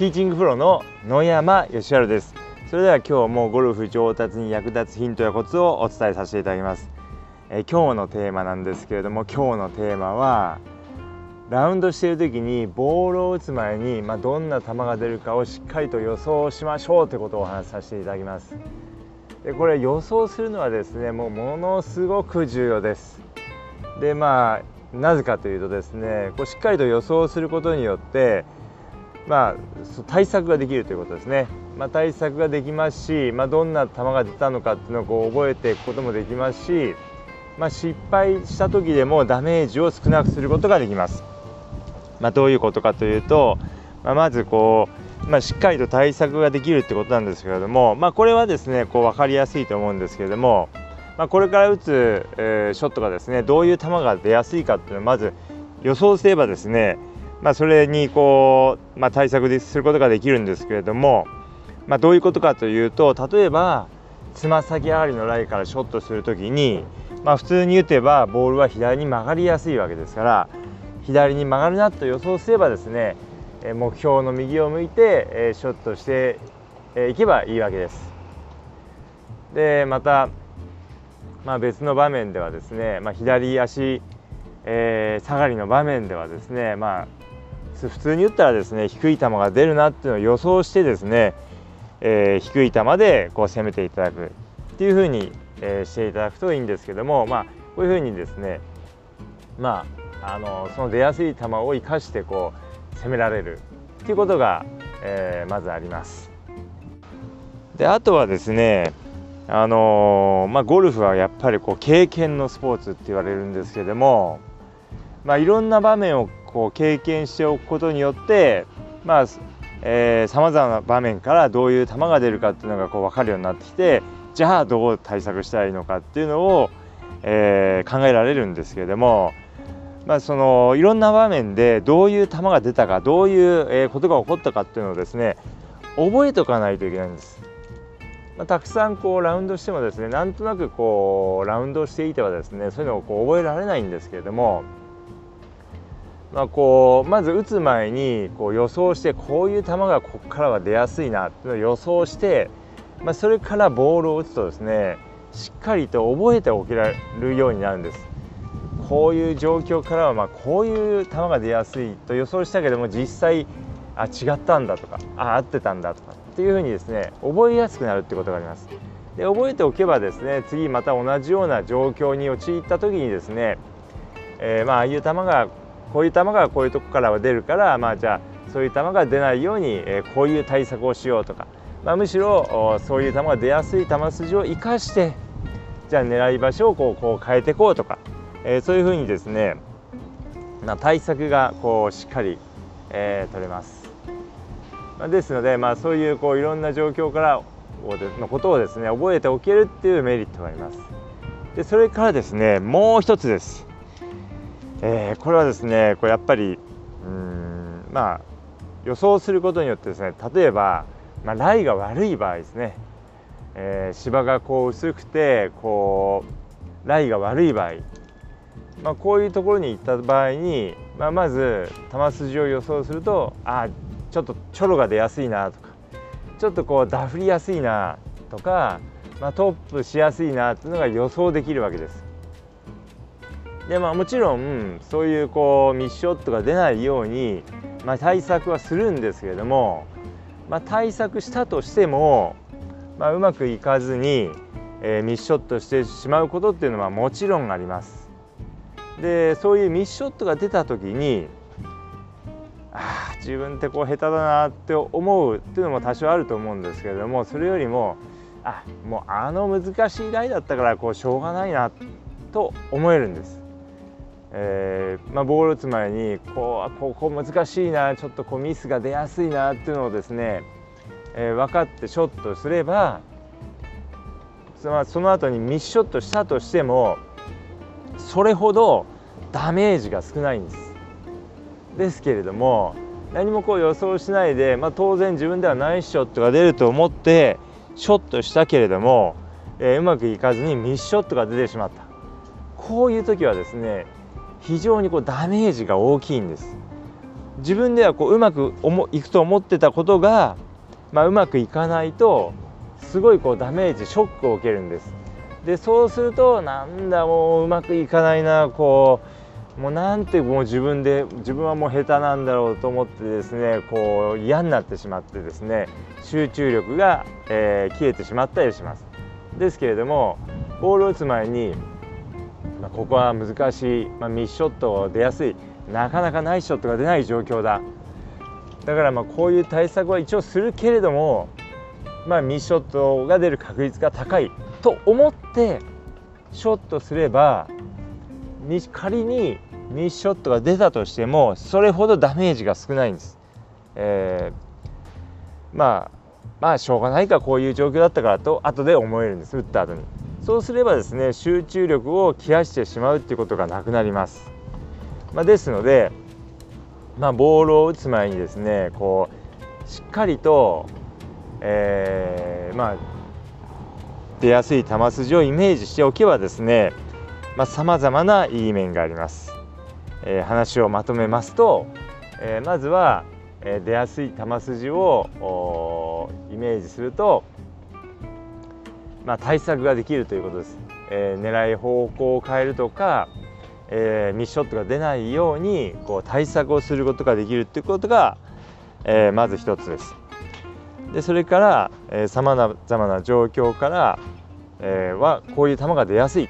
ティーチングプロの野山義晴です。それでは今日もゴルフ上達に役立つヒントやコツをお伝えさせていただきます、え今日のテーマなんですけれども今日のテーマはラウンドしている時にボールを打つ前に、まあ、どんな球が出るかをしっかりと予想しましょうということをお話しさせていただきます。でこれ予想するのはですねもうものすごく重要です。でまあなぜかというとですねこうしっかりと予想することによってまあ対策ができるということですね、まあ、対策ができますし、まあ、どんな球が出たのかっていうのをこう覚えていくこともできますし、まあ、失敗した時でもダメージを少なくすることができます、まあ、どういうことかというと、まあ、まずこう、まあ、しっかりと対策ができるってことなんですけれども、まあ、これはですねこう分かりやすいと思うんですけれどもまあ、これから打つ、えー、ショットがですねどういう球が出やすいかっていうのをまず予想すればですね、まあ、それにこう、まあ、対策することができるんですけれども、まあ、どういうことかというと例えばつま先上がりのライからショットする時に、まあ、普通に打てばボールは左に曲がりやすいわけですから左に曲がるなと予想すればですね目標の右を向いてショットしていけばいいわけです。でまたまあ、別の場面ではですね、まあ、左足、えー、下がりの場面ではですね、まあ、普通に打ったらですね低い球が出るなっていうのを予想してですね、えー、低い球でこう攻めていただくっていうふうに、えー、していただくといいんですけども、まあ、こういうふうにですね、まあ、あのその出やすい球を生かしてこう攻められるっていうことが、えー、まずあります。であとはですねあの、まあ、ゴルフはやっぱりこう経験のスポーツって言われるんですけども、まあ、いろんな場面をこう経験しておくことによってまあえー、まな場面からどういう球が出るかっていうのがこう分かるようになってきてじゃあどう対策したらいいのかっていうのを、えー、考えられるんですけれども、まあ、そのいろんな場面でどういう球が出たかどういう、えことが起こったかっていうのをですね覚えておかないといけないんです。まあ、たくさんこうラウンドしてもですねなんとなくこうラウンドしていてはですねそういうのをこう覚えられないんですけれども、まあ、こうまず打つ前にこう予想してこういう球がここからは出やすいなっていうのを予想して、まあ、それからボールを打つとですねしっかりと覚えておけられるようになるんです。こういう状況からはまこういう球が出やすいと予想したけども実際あ違ったんだとかあ合ってたんだとかっていうふうにですね覚えやすくなるってことがあります。で覚えておけばですね次また同じような状況に陥った時にですね、えー、まあああいう球がこういう球がこういうとこからは出るからまあじゃあそういう球が出ないように、え、こういう対策をしようとか、まあ、むしろそういう球が出やすい球筋を生かしてじゃあ狙い場所をこうこう変えていこうとか、え、そういうふうにですね、まあ、対策がこうしっかり、え、取れます。ですので、まあ、そういうこういろんな状況からのことをですね覚えておけるっていうメリットがあります。でそれからですねもう一つです。えー、これはですねこれやっぱりうんまあ予想することによってですね例えば、まあ、ライが悪い場合ですね、えー、芝がこう薄くてこうライが悪い場合、まあ、こういうところに行った場合に、まあ、まず球筋を予想するとあちょっとチョロが出やすいなとかちょっとこうダフりやすいなとか、まあ、トップしやすいなっていうのが予想できるわけです。でまあもちろんそういうこうミッショットが出ないように、まあ、対策はするんですけれども、まあ、対策したとしても、まあ、うまくいかずに、え、ミッショットしてしまうことっていうのはもちろんあります。でそういうミッショットが出た時にああ自分ってこう下手だなって思うっていうのも多少あると思うんですけれどもそれよりもあもうあの難しい台だったからこうしょうがないなと思えるんです。えーまあ、ボール打つ前にこうここ難しいなちょっとこうミスが出やすいなっていうのをですね、えー、分かってショットすればその後にミスショットしたとしてもそれほどダメージが少ないんです。ですけれども何もこう予想しないで、まあ、当然自分ではナイスショットが出ると思ってショットしたけれども、えー、うまくいかずにミスショットが出てしまったこういう時はですね非常にこうダメージが大きいんです。自分ではこううまくいくと思ってたことが、まあ、うまくいかないとすごいこうダメージショックを受けるんですでそうするとなんだもううまくいかないなこうもうなんてもう自分で自分はもう下手なんだろうと思ってですねこう嫌になってしまってですね集中力が、えー、消えてしまったりしますですけれどもボールを打つ前に、まあ、ここは難しい、まあ、ミスショット出やすいなかなかナイスショットが出ない状況だだからまあこういう対策は一応するけれどもまあ、ミスショットが出る確率が高いと思ってショットすれば仮にミスショットが出たとしてもそれほどダメージが少ないんです。えー、まあまあしょうがないかこういう状況だったからと後で思えるんです打った後にそうすればですね集中力を切らしてしまうっていうことがなくなります、まあ、ですので、まあ、ボールを打つ前にですねこうしっかりとえー、まあ出やすい球筋をイメージしておけばですねさまざ、まないい面があります、えー、話をまとめますと、えー、まずは、え、出やすい球筋をイメージすると、まあ、対策ができるということです、えー、狙い方向を変えるとか、えー、ミスショットが出ないようにこう対策をすることができるということが、えー、まず一つです。でそれからさまざまな状況から、えー、はこういう球が出やすい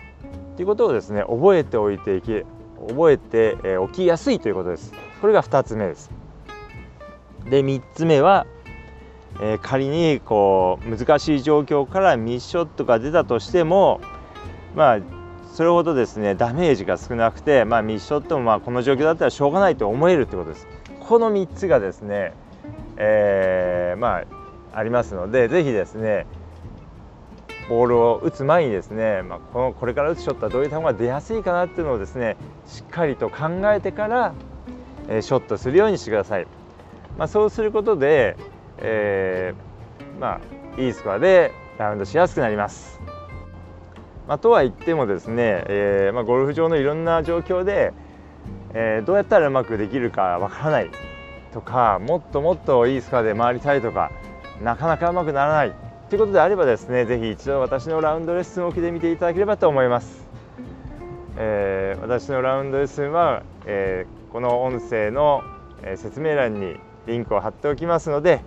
ということをですね覚えておいていき覚えてお、えー、きやすいということです。これが2つ目です。で3つ目は、えー、仮にこう難しい状況からミスショットが出たとしてもまあそれほどですねダメージが少なくて、まあ、ミスショットもまあこの状況だったらしょうがないと思えるということですこの3つがですね、えー、まあありますのでぜひですねボールを打つ前にですね、まあ、このこれから打つショットはどういう球が出やすいかなっていうのをですねしっかりと考えてから、えー、ショットするようにしてください。まあ、そうすることで、えー、まあ、いいスコアでラウンドしやすくなります。まあ、とは言ってもですね、えー、まあ、ゴルフ場のいろんな状況で、えー、どうやったらうまくできるかわからないとかもっともっといいスコアで回りたいとかなかなかうまくならないということであればですねぜひ一度私のラウンドレッスンを受けてみていただければと思います、えー、私のラウンドレッスンは、え、この音声の説明欄にリンクを貼っておきますので、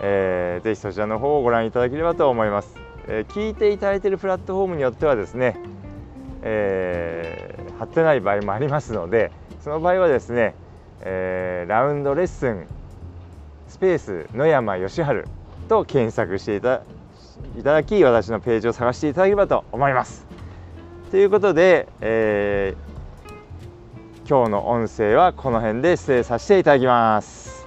えー、ぜひそちらの方をご覧いただければと思います、えー、聞いていただいているプラットフォームによってはですね、えー、貼ってない場合もありますのでその場合はですね、えー、ラウンドレッスンスペース野山義治と検索していただき私のページを探していただければと思います。ということで、えー、今日の音声はこの辺で失礼させていただきます。